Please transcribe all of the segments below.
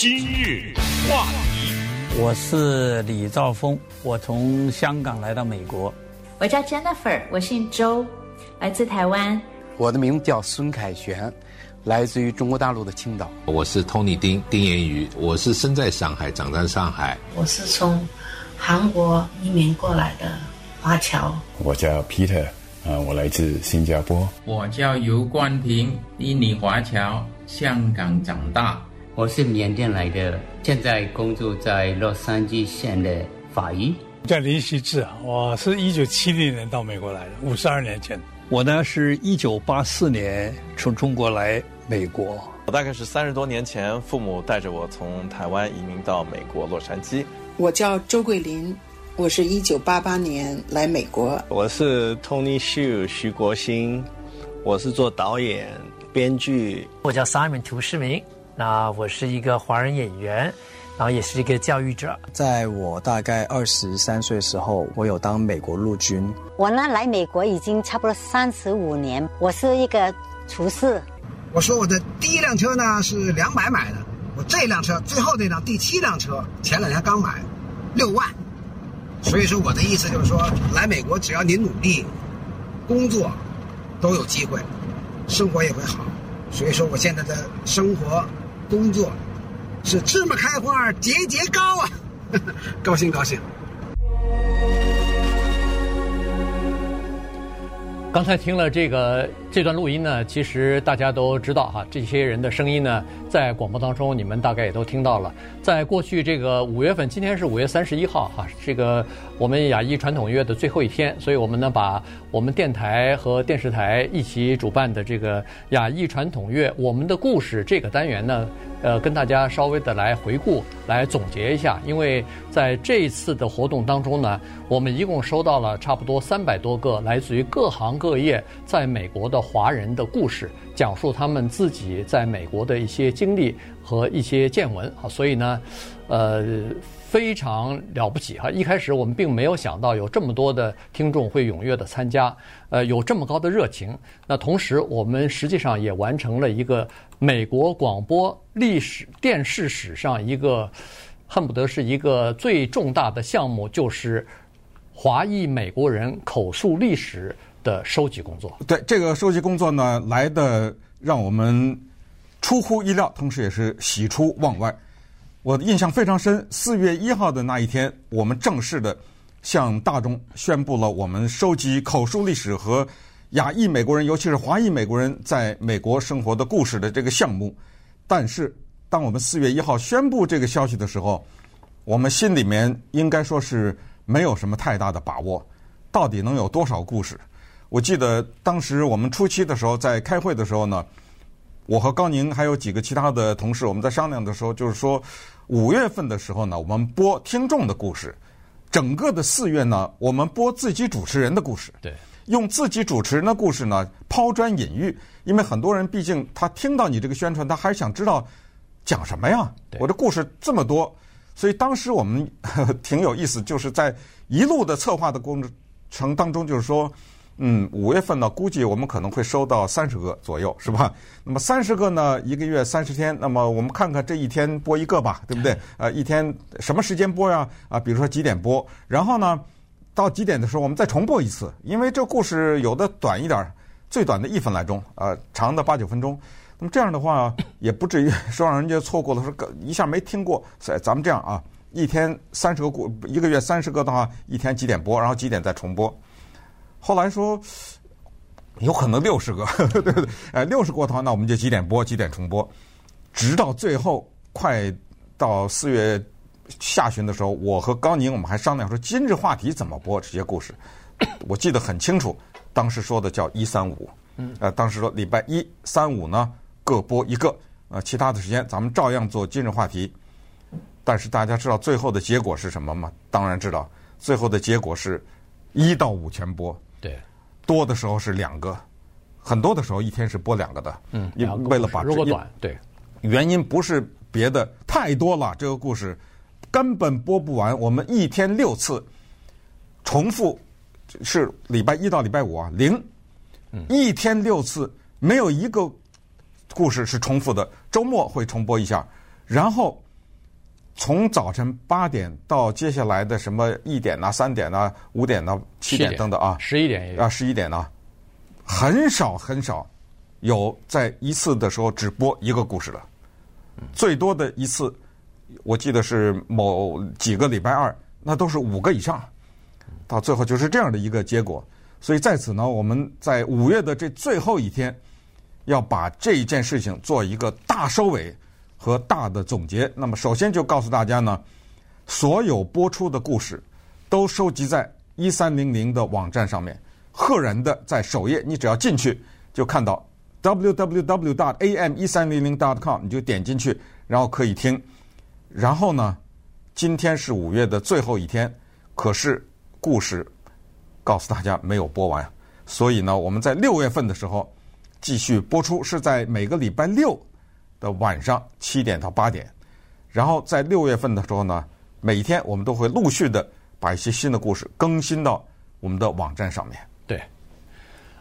今日话题，我是李兆峰，我从香港来到美国。我叫 Jennifer，我姓周，来自台湾。我的名字叫孙凯旋，来自于中国大陆的青岛。我是 Tony 丁丁彦宇，我是生在上海，长在上海。我是从韩国移民过来的华侨。我叫 Peter，啊，我来自新加坡。我叫游冠平，印尼华侨，香港长大。我是缅甸来的，现在工作在洛杉矶县的法医。我叫林锡志，我是一九七零年到美国来的，五十二年前。我呢是一九八四年从中国来美国。我大概是三十多年前，父母带着我从台湾移民到美国洛杉矶。我叫周桂林，我是一九八八年来美国。我是 Tony Shu 徐国兴，我是做导演、编剧。我叫 Simon 涂世明。那我是一个华人演员，然后也是一个教育者。在我大概二十三岁的时候，我有当美国陆军。我呢来美国已经差不多三十五年，我是一个厨师。我说我的第一辆车呢是两百买的，我这辆车最后那辆第七辆车前两天刚买，六万。所以说我的意思就是说，来美国只要你努力，工作都有机会，生活也会好。所以说我现在的生活。工作是芝麻开花节节高啊，高兴高兴。刚才听了这个这段录音呢，其实大家都知道哈，这些人的声音呢，在广播当中你们大概也都听到了。在过去这个五月份，今天是五月三十一号哈，这个我们亚裔传统月的最后一天，所以我们呢把我们电台和电视台一起主办的这个亚裔传统月我们的故事这个单元呢，呃，跟大家稍微的来回顾、来总结一下。因为在这一次的活动当中呢，我们一共收到了差不多三百多个来自于各行各业在美国的华人的故事，讲述他们自己在美国的一些经历。和一些见闻啊，所以呢，呃，非常了不起哈！一开始我们并没有想到有这么多的听众会踊跃的参加，呃，有这么高的热情。那同时，我们实际上也完成了一个美国广播历史电视史上一个恨不得是一个最重大的项目，就是华裔美国人口述历史的收集工作。对，这个收集工作呢，来的让我们。出乎意料，同时也是喜出望外。我的印象非常深。四月一号的那一天，我们正式的向大众宣布了我们收集口述历史和亚裔美国人，尤其是华裔美国人在美国生活的故事的这个项目。但是，当我们四月一号宣布这个消息的时候，我们心里面应该说是没有什么太大的把握，到底能有多少故事？我记得当时我们初期的时候，在开会的时候呢。我和高宁还有几个其他的同事，我们在商量的时候，就是说，五月份的时候呢，我们播听众的故事；整个的四月呢，我们播自己主持人的故事。对，用自己主持人的故事呢，抛砖引玉，因为很多人毕竟他听到你这个宣传，他还是想知道讲什么呀？我这故事这么多，所以当时我们 挺有意思，就是在一路的策划的过程当中，就是说。嗯，五月份呢，估计我们可能会收到三十个左右，是吧？那么三十个呢，一个月三十天，那么我们看看这一天播一个吧，对不对？呃，一天什么时间播呀？啊，比如说几点播？然后呢，到几点的时候我们再重播一次，因为这故事有的短一点，最短的一分来钟，呃，长的八九分钟。那么这样的话也不至于说让人家错过了，说一下没听过。所以咱们这样啊，一天三十个故，一个月三十个的话，一天几点播？然后几点再重播？后来说有可能六十个，对不对？哎，六十个的话，那我们就几点播，几点重播，直到最后快到四月下旬的时候，我和高宁我们还商量说今日话题怎么播这些故事。我记得很清楚，当时说的叫一三五，呃，当时说礼拜一、三、五呢各播一个，呃，其他的时间咱们照样做今日话题。但是大家知道最后的结果是什么吗？当然知道，最后的结果是一到五全播。对，多的时候是两个，很多的时候一天是播两个的。嗯，为了把如果短，对，原因不是别的，太多了，这个故事根本播不完。我们一天六次重复，是礼拜一到礼拜五啊，零，一天六次，没有一个故事是重复的。周末会重播一下，然后从早晨八点到接下来的什么一点呐、三点呐、五点呐、七点等等啊，十一点也啊，十一点呐，很少很少有在一次的时候只播一个故事的，最多的一次，我记得是某几个礼拜二，那都是五个以上，到最后就是这样的一个结果。所以在此呢，我们在五月的这最后一天，要把这一件事情做一个大收尾。和大的总结。那么，首先就告诉大家呢，所有播出的故事都收集在一三零零的网站上面，赫然的在首页，你只要进去就看到 www.am 一三零零 dot .com，你就点进去，然后可以听。然后呢，今天是五月的最后一天，可是故事告诉大家没有播完，所以呢，我们在六月份的时候继续播出，是在每个礼拜六。的晚上七点到八点，然后在六月份的时候呢，每天我们都会陆续的把一些新的故事更新到我们的网站上面。对，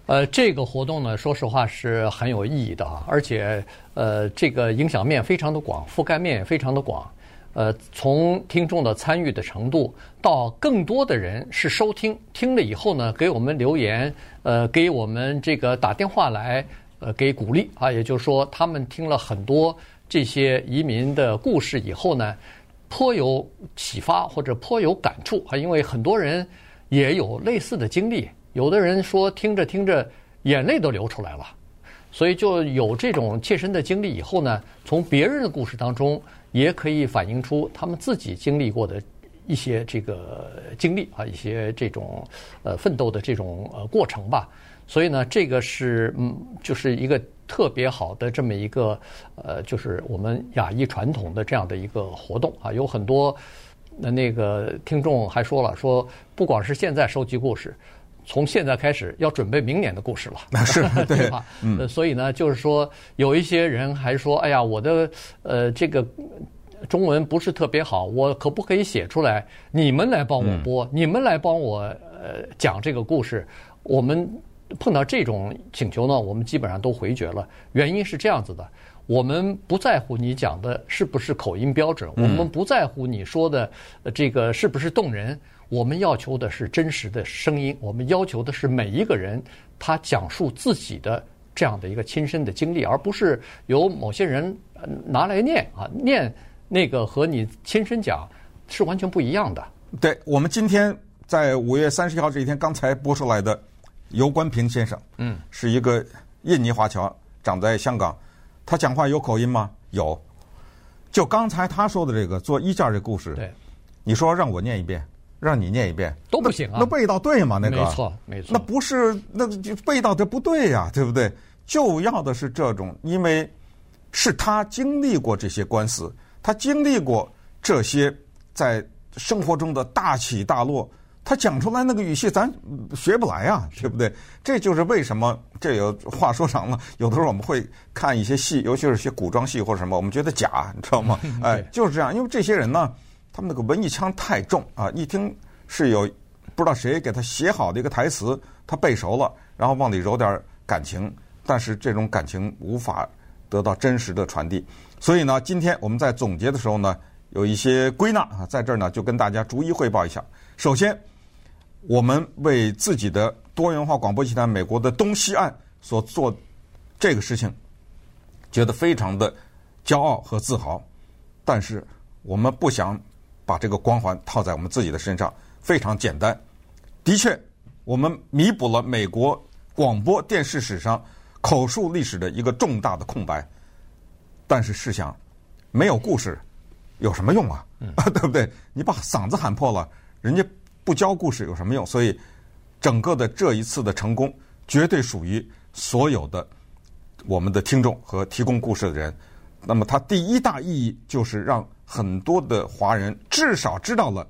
呃，这个活动呢，说实话是很有意义的啊，而且呃，这个影响面非常的广，覆盖面也非常的广。呃，从听众的参与的程度到更多的人是收听，听了以后呢，给我们留言，呃，给我们这个打电话来。呃，给鼓励。啊，也就是说，他们听了很多这些移民的故事以后呢，颇有启发或者颇有感触。啊，因为很多人也有类似的经历，有的人说听着听着眼泪都流出来了，所以就有这种切身的经历以后呢，从别人的故事当中也可以反映出他们自己经历过的一些这个经历啊，一些这种呃奋斗的这种呃过程吧。所以呢，这个是嗯，就是一个特别好的这么一个呃，就是我们亚裔传统的这样的一个活动啊。有很多那那个听众还说了，说不光是现在收集故事，从现在开始要准备明年的故事了，那是 对吧？嗯，所以呢，就是说有一些人还说，哎呀，我的呃这个中文不是特别好，我可不可以写出来？你们来帮我播，你们来帮我呃讲这个故事，我们。碰到这种请求呢，我们基本上都回绝了。原因是这样子的：我们不在乎你讲的是不是口音标准，我们不在乎你说的这个是不是动人。我们要求的是真实的声音，我们要求的是每一个人他讲述自己的这样的一个亲身的经历，而不是由某些人拿来念啊，念那个和你亲身讲是完全不一样的。对，我们今天在五月三十一号这一天刚才播出来的。游关平先生，嗯，是一个印尼华侨，长在香港。他讲话有口音吗？有。就刚才他说的这个做衣架这故事，对，你说让我念一遍，让你念一遍都不行啊。那味道对吗？那个没错，没错。那不是，那就味道这不对呀，对不对？就要的是这种，因为是他经历过这些官司，他经历过这些在生活中的大起大落。他讲出来那个语气，咱学不来呀，对不对？这就是为什么这有话说长了。有的时候我们会看一些戏，尤其是些古装戏或者什么，我们觉得假，你知道吗？哎，就是这样。因为这些人呢，他们那个文艺腔太重啊，一听是有不知道谁给他写好的一个台词，他背熟了，然后往里揉点感情，但是这种感情无法得到真实的传递。所以呢，今天我们在总结的时候呢，有一些归纳啊，在这儿呢就跟大家逐一汇报一下。首先。我们为自己的多元化广播集团美国的东西岸所做这个事情，觉得非常的骄傲和自豪。但是我们不想把这个光环套在我们自己的身上，非常简单。的确，我们弥补了美国广播电视史上口述历史的一个重大的空白。但是试想，没有故事有什么用啊？对不对？你把嗓子喊破了，人家。不教故事有什么用？所以，整个的这一次的成功，绝对属于所有的我们的听众和提供故事的人。那么，它第一大意义就是让很多的华人至少知道了，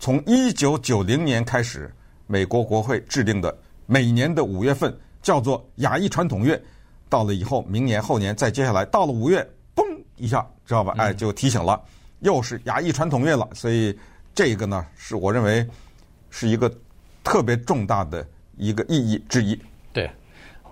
从一九九零年开始，美国国会制定的每年的五月份叫做亚裔传统月，到了以后，明年后年再接下来到了五月，嘣一下，知道吧？哎，就提醒了，又是亚裔传统月了。所以。这个呢，是我认为是一个特别重大的一个意义之一。对，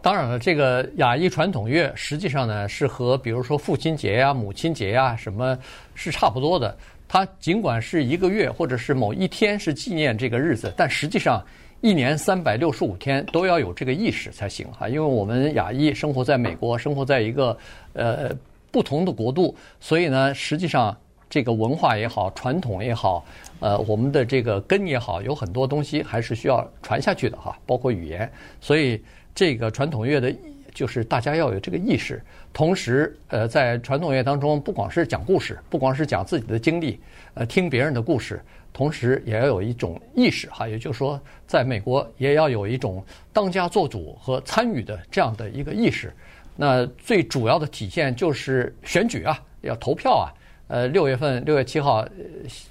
当然了，这个亚裔传统月实际上呢是和比如说父亲节呀、母亲节呀什么是差不多的。它尽管是一个月或者是某一天是纪念这个日子，但实际上一年三百六十五天都要有这个意识才行哈。因为我们亚裔生活在美国，生活在一个呃不同的国度，所以呢，实际上这个文化也好，传统也好，呃，我们的这个根也好，有很多东西还是需要传下去的哈，包括语言。所以这个传统乐的。就是大家要有这个意识，同时，呃，在传统乐当中，不光是讲故事，不光是讲自己的经历，呃，听别人的故事，同时也要有一种意识哈，也就是说，在美国也要有一种当家作主和参与的这样的一个意识。那最主要的体现就是选举啊，要投票啊。呃，六月份六月七号，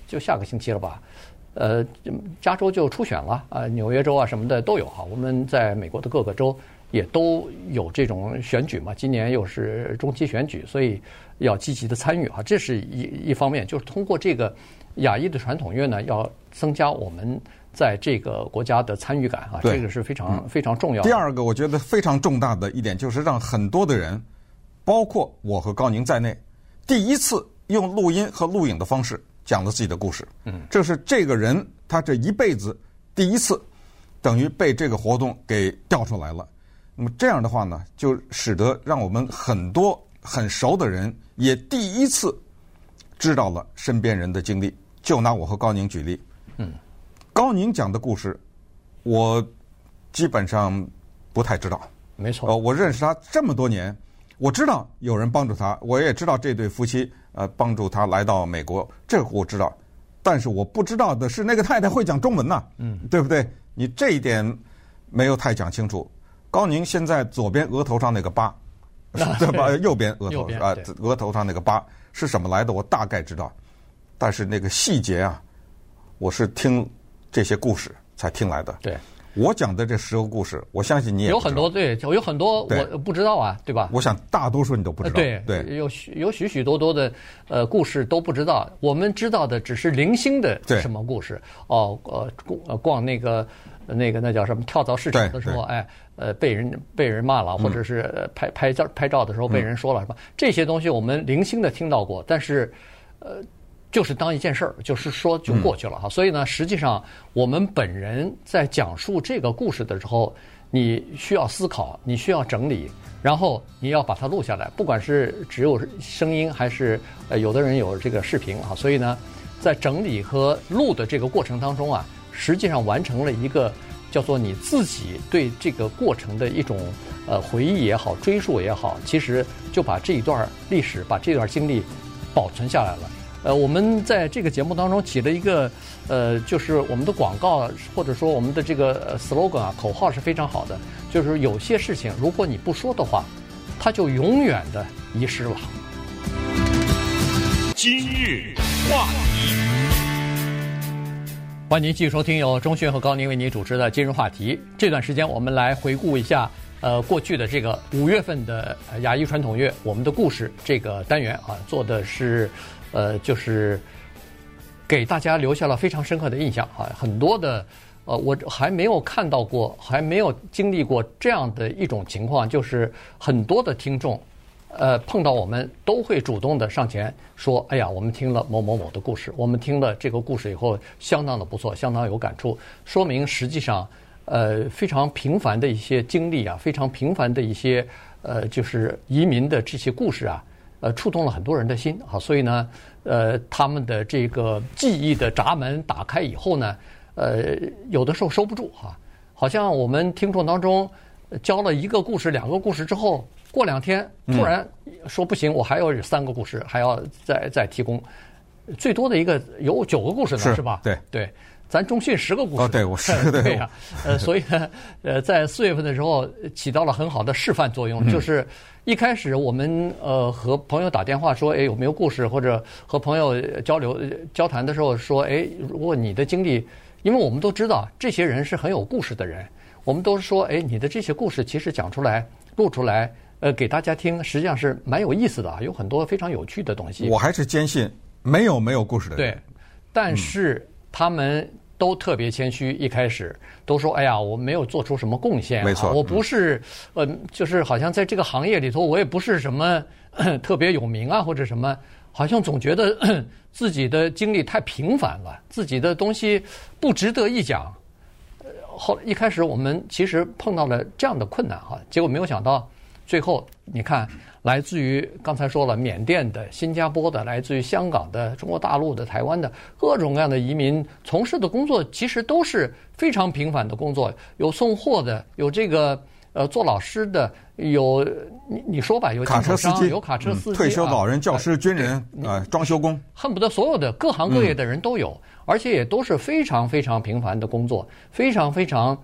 就下个星期了吧？呃，加州就初选了啊，纽约州啊什么的都有哈。我们在美国的各个州。也都有这种选举嘛，今年又是中期选举，所以要积极的参与哈，这是一一方面，就是通过这个亚裔的传统乐呢，要增加我们在这个国家的参与感啊，这个是非常非常重要的。第二个，我觉得非常重大的一点，就是让很多的人，包括我和高宁在内，第一次用录音和录影的方式讲了自己的故事。嗯，这是这个人他这一辈子第一次，等于被这个活动给调出来了。那么这样的话呢，就使得让我们很多很熟的人也第一次知道了身边人的经历。就拿我和高宁举例，嗯，高宁讲的故事，我基本上不太知道。没错。呃，我认识他这么多年，我知道有人帮助他，我也知道这对夫妻呃帮助他来到美国，这个我知道。但是我不知道的是，那个太太会讲中文呐，嗯，对不对？你这一点没有太讲清楚。高宁现在左边额头上那个疤，对吧？右边额头啊，额头上那个疤是什么来的？我大概知道，但是那个细节啊，我是听这些故事才听来的。对，我讲的这十个故事，我相信你也有很多，对，有很多我不知道啊，对吧？我想大多数你都不知道。对对，有许有许许多多的呃故事都不知道，我们知道的只是零星的什么故事哦，呃，逛那个。那个那叫什么？跳蚤市场的时候，哎，呃，被人被人骂了，或者是拍拍照拍照的时候被人说了，什么？这些东西我们零星的听到过，但是，呃，就是当一件事儿，就是说就过去了哈。所以呢，实际上我们本人在讲述这个故事的时候，你需要思考，你需要整理，然后你要把它录下来，不管是只有声音还是呃有的人有这个视频啊。所以呢，在整理和录的这个过程当中啊。实际上完成了一个叫做你自己对这个过程的一种呃回忆也好，追溯也好，其实就把这一段历史、把这段经历保存下来了。呃，我们在这个节目当中起了一个呃，就是我们的广告或者说我们的这个 slogan 啊，口号是非常好的，就是有些事情如果你不说的话，它就永远的遗失了。今日话题。欢迎您继续收听由钟迅和高宁为您主持的今日话题。这段时间，我们来回顾一下，呃，过去的这个五月份的亚裔传统月，我们的故事这个单元啊，做的是，呃，就是给大家留下了非常深刻的印象啊。很多的，呃，我还没有看到过，还没有经历过这样的一种情况，就是很多的听众。呃，碰到我们都会主动的上前说：“哎呀，我们听了某某某的故事，我们听了这个故事以后，相当的不错，相当有感触。说明实际上，呃，非常平凡的一些经历啊，非常平凡的一些呃，就是移民的这些故事啊，呃，触动了很多人的心啊。所以呢，呃，他们的这个记忆的闸门打开以后呢，呃，有的时候收不住哈，好像我们听众当中教了一个故事、两个故事之后。过两天突然说不行，我还有三个故事，还要再再提供，最多的一个有九个故事呢，是吧？对对，咱中讯十个故事。哦，对，我是 对呀。呃，所以呢，呃，在四月份的时候起到了很好的示范作用，就是一开始我们呃和朋友打电话说，哎，有没有故事？或者和朋友交流交谈的时候说，哎，如果你的经历，因为我们都知道这些人是很有故事的人，我们都说，哎，你的这些故事其实讲出来录出来。呃，给大家听，实际上是蛮有意思的啊，有很多非常有趣的东西。我还是坚信没有没有故事的人。对，但是他们都特别谦虚，一开始都说：“哎呀，我没有做出什么贡献，没错，我不是，嗯、呃，就是好像在这个行业里头，我也不是什么 特别有名啊，或者什么，好像总觉得 自己的经历太平凡了，自己的东西不值得一讲。”后一开始我们其实碰到了这样的困难哈，结果没有想到，最后你看。来自于刚才说了，缅甸的、新加坡的，来自于香港的、中国大陆的、台湾的各种各样的移民从事的工作，其实都是非常平凡的工作。有送货的，有这个呃做老师的，有你你说吧，有卡车司机，有卡车司机，退休老人、教师、军人啊，装修工，恨不得所有的各行各业的人都有，而且也都是非常非常平凡的工作，非常非常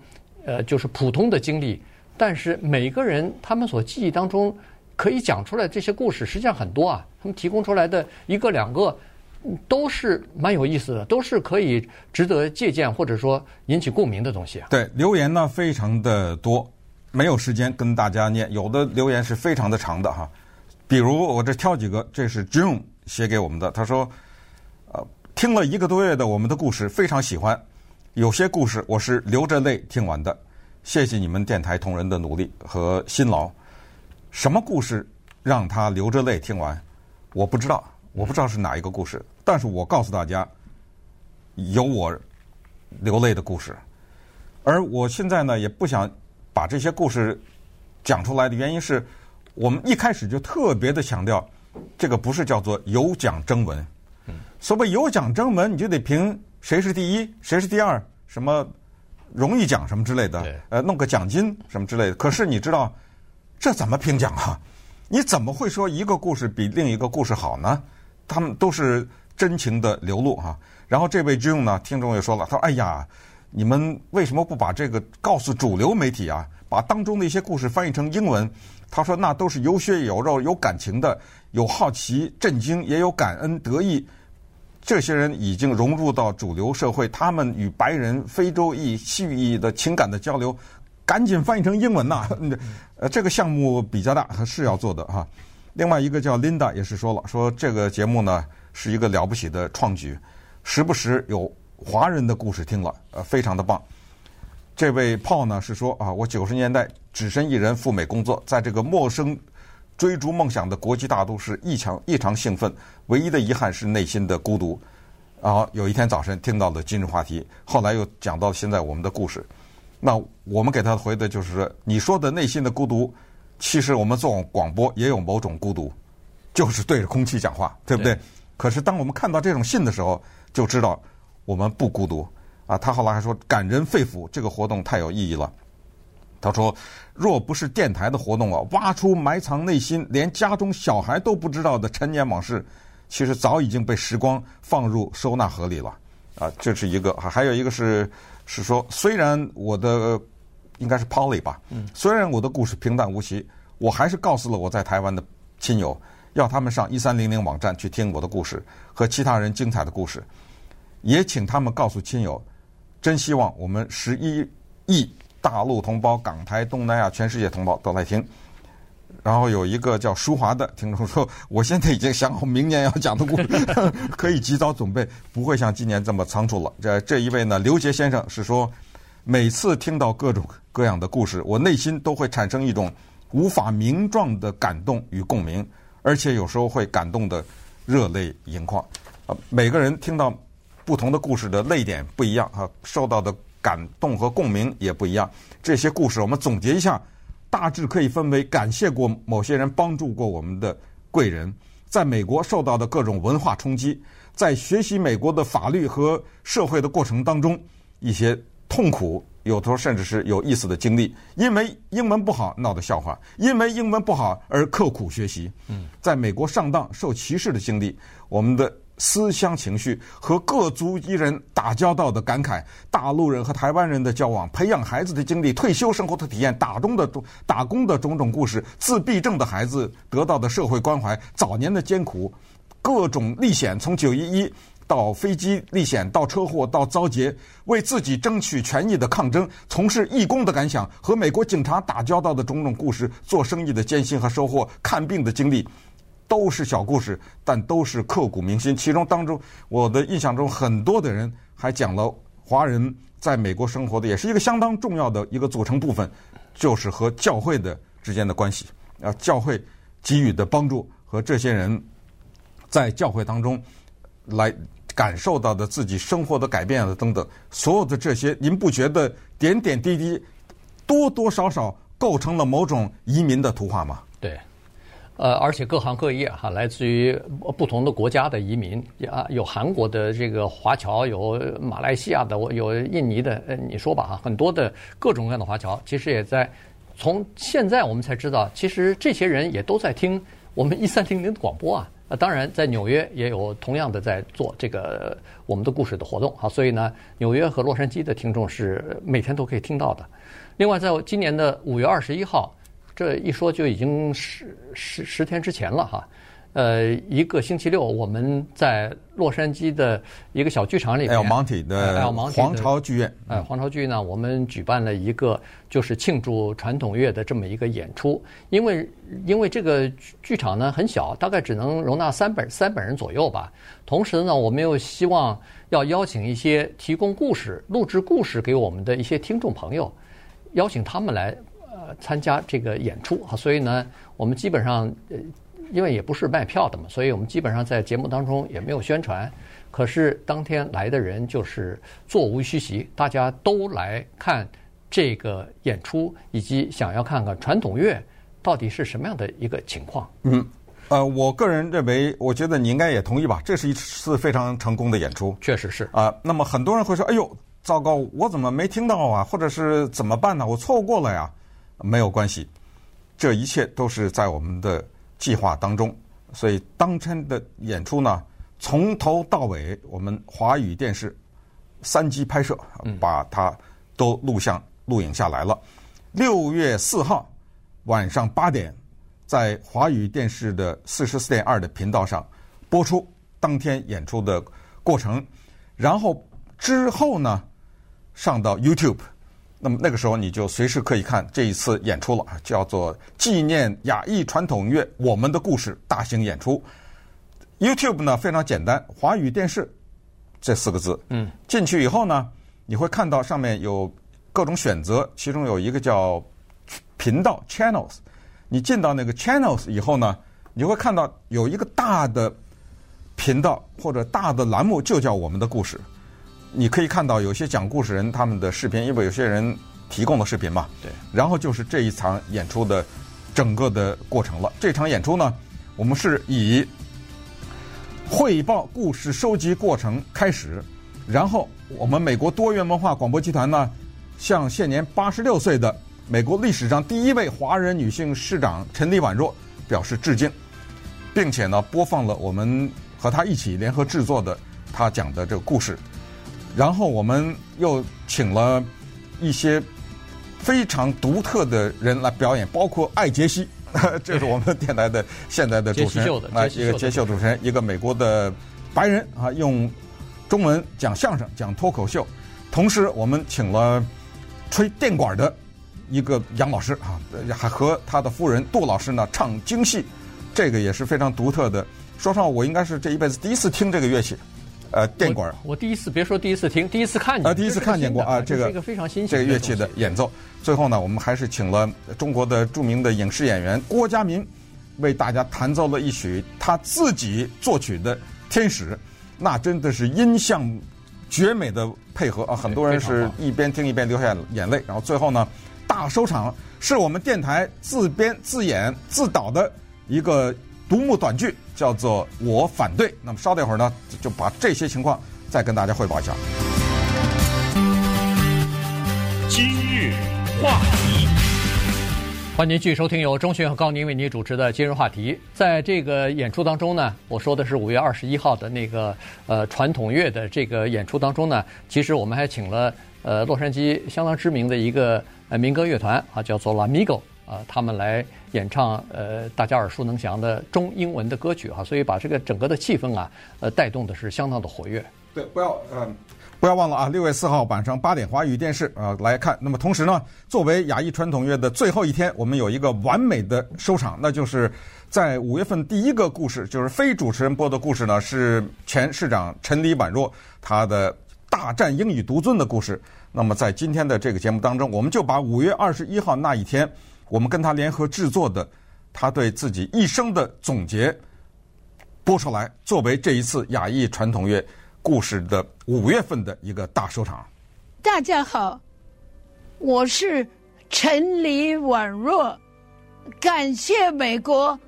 呃就是普通的经历。但是每个人他们所记忆当中。可以讲出来这些故事，实际上很多啊。他们提供出来的一个两个，都是蛮有意思的，都是可以值得借鉴或者说引起共鸣的东西啊。对，留言呢非常的多，没有时间跟大家念。有的留言是非常的长的哈，比如我这挑几个，这是 June 写给我们的，他说：“呃，听了一个多月的我们的故事，非常喜欢。有些故事我是流着泪听完的，谢谢你们电台同仁的努力和辛劳。”什么故事让他流着泪听完？我不知道，我不知道是哪一个故事。但是我告诉大家，有我流泪的故事。而我现在呢，也不想把这些故事讲出来的原因是，我们一开始就特别的强调，这个不是叫做有奖征文。所谓有奖征文，你就得评谁是第一，谁是第二，什么荣誉奖什么之类的，呃，弄个奖金什么之类的。可是你知道？这怎么评奖啊？你怎么会说一个故事比另一个故事好呢？他们都是真情的流露哈。然后这位 June 呢，听众也说了，他说：“哎呀，你们为什么不把这个告诉主流媒体啊？把当中的一些故事翻译成英文？”他说：“那都是有血有肉、有感情的，有好奇、震惊，也有感恩、得意。这些人已经融入到主流社会，他们与白人、非洲裔、西域裔的情感的交流。”赶紧翻译成英文呐！呃，这个项目比较大，是要做的哈。另外一个叫 Linda 也是说了，说这个节目呢是一个了不起的创举，时不时有华人的故事听了，呃，非常的棒。这位 Paul 呢是说啊，我九十年代只身一人赴美工作，在这个陌生追逐梦想的国际大都市异常异常兴奋，唯一的遗憾是内心的孤独。然后有一天早晨听到了今日话题，后来又讲到现在我们的故事。那我们给他回的就是说，你说的内心的孤独，其实我们做广播也有某种孤独，就是对着空气讲话，对不对？对。可是当我们看到这种信的时候，就知道我们不孤独啊。他后来还说，感人肺腑，这个活动太有意义了。他说，若不是电台的活动啊，挖出埋藏内心连家中小孩都不知道的陈年往事，其实早已经被时光放入收纳盒里了啊。这是一个，还有一个是。是说，虽然我的应该是 Polly 吧，虽然我的故事平淡无奇，我还是告诉了我在台湾的亲友，要他们上一三零零网站去听我的故事和其他人精彩的故事，也请他们告诉亲友，真希望我们十一亿大陆同胞、港台、东南亚、全世界同胞都来听。然后有一个叫舒华的听众说：“我现在已经想好明年要讲的故事，可以及早准备，不会像今年这么仓促了。”这这一位呢，刘杰先生是说：“每次听到各种各样的故事，我内心都会产生一种无法名状的感动与共鸣，而且有时候会感动得热泪盈眶。啊，每个人听到不同的故事的泪点不一样啊，受到的感动和共鸣也不一样。这些故事我们总结一下。”大致可以分为感谢过某些人帮助过我们的贵人，在美国受到的各种文化冲击，在学习美国的法律和社会的过程当中，一些痛苦，有时候甚至是有意思的经历。因为英文不好闹的笑话，因为英文不好而刻苦学习。嗯，在美国上当受歧视的经历，我们的。思乡情绪和各族一人打交道的感慨，大陆人和台湾人的交往，培养孩子的经历，退休生活的体验，打工的打工的种种故事，自闭症的孩子得到的社会关怀，早年的艰苦，各种历险，从九一一到飞机历险，到车祸，到遭劫，为自己争取权益的抗争，从事义工的感想，和美国警察打交道的种种故事，做生意的艰辛和收获，看病的经历。都是小故事，但都是刻骨铭心。其中当中，我的印象中很多的人还讲了华人在美国生活的，也是一个相当重要的一个组成部分，就是和教会的之间的关系啊，教会给予的帮助和这些人在教会当中来感受到的自己生活的改变啊等等，所有的这些，您不觉得点点滴滴多多少少构成了某种移民的图画吗？对。呃，而且各行各业哈，来自于不同的国家的移民啊，有韩国的这个华侨，有马来西亚的，有印尼的，呃，你说吧哈，很多的各种各样的华侨，其实也在从现在我们才知道，其实这些人也都在听我们一三零零的广播啊。当然在纽约也有同样的在做这个我们的故事的活动啊，所以呢，纽约和洛杉矶的听众是每天都可以听到的。另外，在今年的五月二十一号。这一说就已经十十十天之前了哈，呃，一个星期六，我们在洛杉矶的一个小剧场里面，El Monte 的皇朝剧院，呃，皇朝剧院呢，我们举办了一个就是庆祝传统乐的这么一个演出，因为因为这个剧场呢很小，大概只能容纳三百三百人左右吧。同时呢，我们又希望要邀请一些提供故事、录制故事给我们的一些听众朋友，邀请他们来。呃，参加这个演出啊，所以呢，我们基本上呃，因为也不是卖票的嘛，所以我们基本上在节目当中也没有宣传。可是当天来的人就是座无虚席，大家都来看这个演出，以及想要看看传统乐到底是什么样的一个情况。嗯，呃，我个人认为，我觉得你应该也同意吧，这是一次非常成功的演出。确实是啊，呃，那么很多人会说：“哎呦，糟糕，我怎么没听到啊？或者是怎么办呢？我错过了呀。”没有关系，这一切都是在我们的计划当中。所以当天的演出呢，从头到尾，我们华语电视三机拍摄，把它都录像录影下来了。六月四号晚上八点，在华语电视的四十四点二的频道上播出当天演出的过程，然后之后呢，上到 YouTube。那么那个时候你就随时可以看这一次演出了，叫做纪念雅艺传统乐我们的故事大型演出。YouTube 呢非常简单，华语电视这四个字，嗯，进去以后呢，你会看到上面有各种选择，其中有一个叫频道 Channels。你进到那个 Channels 以后呢，你会看到有一个大的频道或者大的栏目，就叫我们的故事。你可以看到有些讲故事人他们的视频，因为有些人提供的视频嘛。对。然后就是这一场演出的整个的过程了。这场演出呢，我们是以汇报故事收集过程开始，然后我们美国多元文化广播集团呢，向现年八十六岁的美国历史上第一位华人女性市长陈丽宛若表示致敬，并且呢，播放了我们和她一起联合制作的她讲的这个故事。然后我们又请了一些非常独特的人来表演，包括艾杰西，这是我们电台的现在的主持人，啊，一个杰秀主持人，一个美国的白人啊，用中文讲相声、讲脱口秀。同时，我们请了吹电管的一个杨老师啊，还和他的夫人杜老师呢唱京戏，这个也是非常独特的。说实话，我应该是这一辈子第一次听这个乐器。呃，电管我，我第一次别说第一次听，第一次看见，啊，第一次看见过啊，这个这个非常新鲜，这个乐器的演奏。最后呢，我们还是请了中国的著名的影视演员郭家明，为大家弹奏了一曲他自己作曲的《天使》，那真的是音像绝美的配合啊！很多人是一边听一边流下眼泪。然后最后呢，大收场是我们电台自编自演自导的一个。独幕短剧叫做《我反对》，那么稍等一会儿呢，就把这些情况再跟大家汇报一下。今日话题，欢迎继续收听由钟迅和高宁为您主持的《今日话题》。在这个演出当中呢，我说的是五月二十一号的那个呃传统乐的这个演出当中呢，其实我们还请了呃洛杉矶相当知名的一个呃民歌乐团啊，叫做 Lamigo。啊，他们来演唱呃大家耳熟能详的中英文的歌曲哈，所以把这个整个的气氛啊，呃带动的是相当的活跃。对，不要嗯、呃，不要忘了啊，六月四号晚上八点华语电视啊、来看。那么同时呢，作为亚裔传统乐的最后一天，我们有一个完美的收场，那就是在五月份第一个故事，就是非主持人播的故事呢，是前市长陈李宛若他的大战英语独尊的故事。那么在今天的这个节目当中，我们就把五月二十一号那一天，我们跟他联合制作的他对自己一生的总结播出来，作为这一次亚裔传统乐故事的五月份的一个大收场。大家好，我是陈李婉若，感谢美国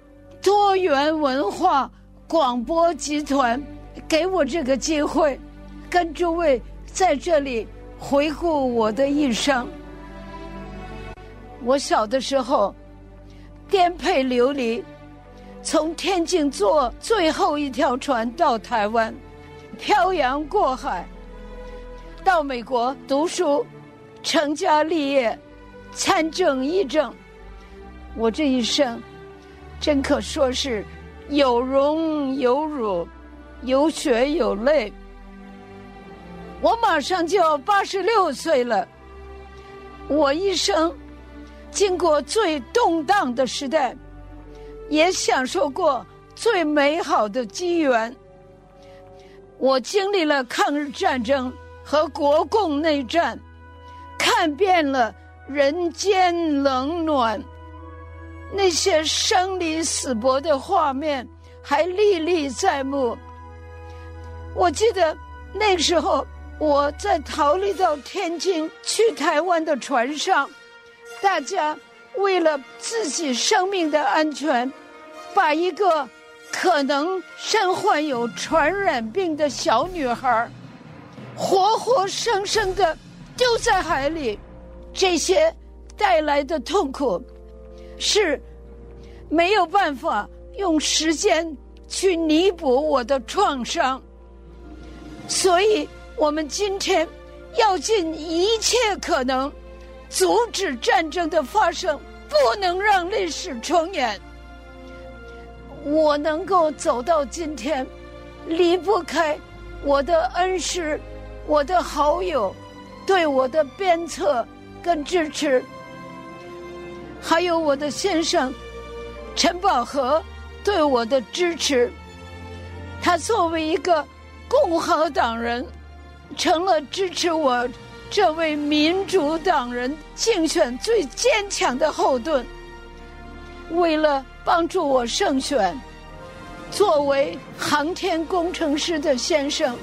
多元文化广播集团给我这个机会，跟诸位在这里。回顾我的一生，我小的时候颠沛流离，从天津坐最后一条船到台湾，漂洋过海到美国读书，成家立业，参政议政。我这一生真可说是有荣有辱，有血有泪。我马上就要八十六岁了，我一生经过最动荡的时代，也享受过最美好的机缘。我经历了抗日战争和国共内战，看遍了人间冷暖，那些生离死别的画面还历历在目。我记得那个时候。我在逃离到天津去台湾的船上，大家为了自己生命的安全，把一个可能身患有传染病的小女孩，活活生生的丢在海里，这些带来的痛苦，是没有办法用时间去弥补我的创伤，所以。我们今天要尽一切可能阻止战争的发生，不能让历史重演。我能够走到今天，离不开我的恩师、我的好友对我的鞭策跟支持，还有我的先生陈宝和对我的支持。他作为一个共和党人。成了支持我这位民主党人竞选最坚强的后盾。为了帮助我胜选，作为航天工程师的先生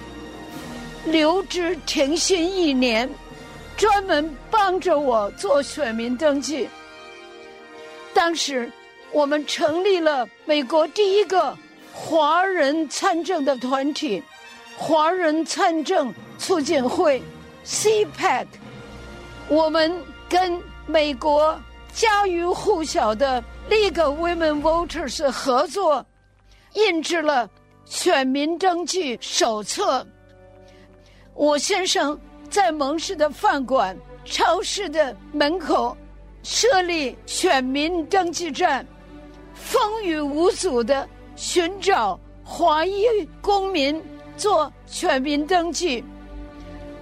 留职停薪一年，专门帮着我做选民登记。当时我们成立了美国第一个华人参政的团体——华人参政。促进会，CPAC，我们跟美国家喻户晓的 League Women Voters 合作，印制了选民登记手册。我先生在蒙氏的饭馆、超市的门口设立选民登记站，风雨无阻地寻找华裔公民做选民登记。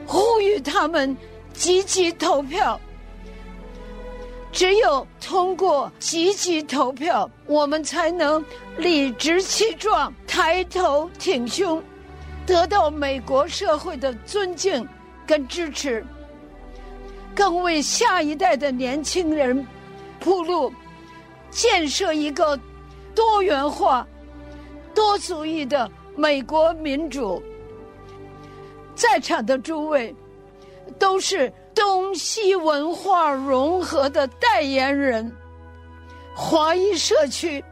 呼吁他们积极投票。只有通过积极投票，我们才能理直气壮、抬头挺胸，得到美国社会的尊敬跟支持，更为下一代的年轻人铺路，建设一个多元化、多族裔的美国民主。在场的诸位，都是东西文化融合的代言人。华裔社区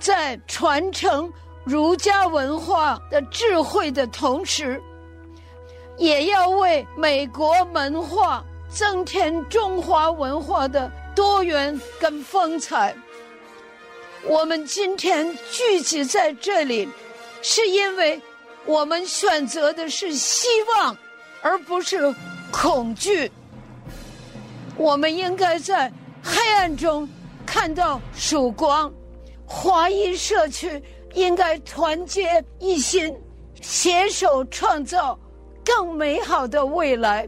在传承儒家文化的智慧的同时，也要为美国文化增添中华文化的多元跟风采。我们今天聚集在这里，是因为。我们选择的是希望，而不是恐惧。我们应该在黑暗中看到曙光。华裔社区应该团结一心，携手创造更美好的未来。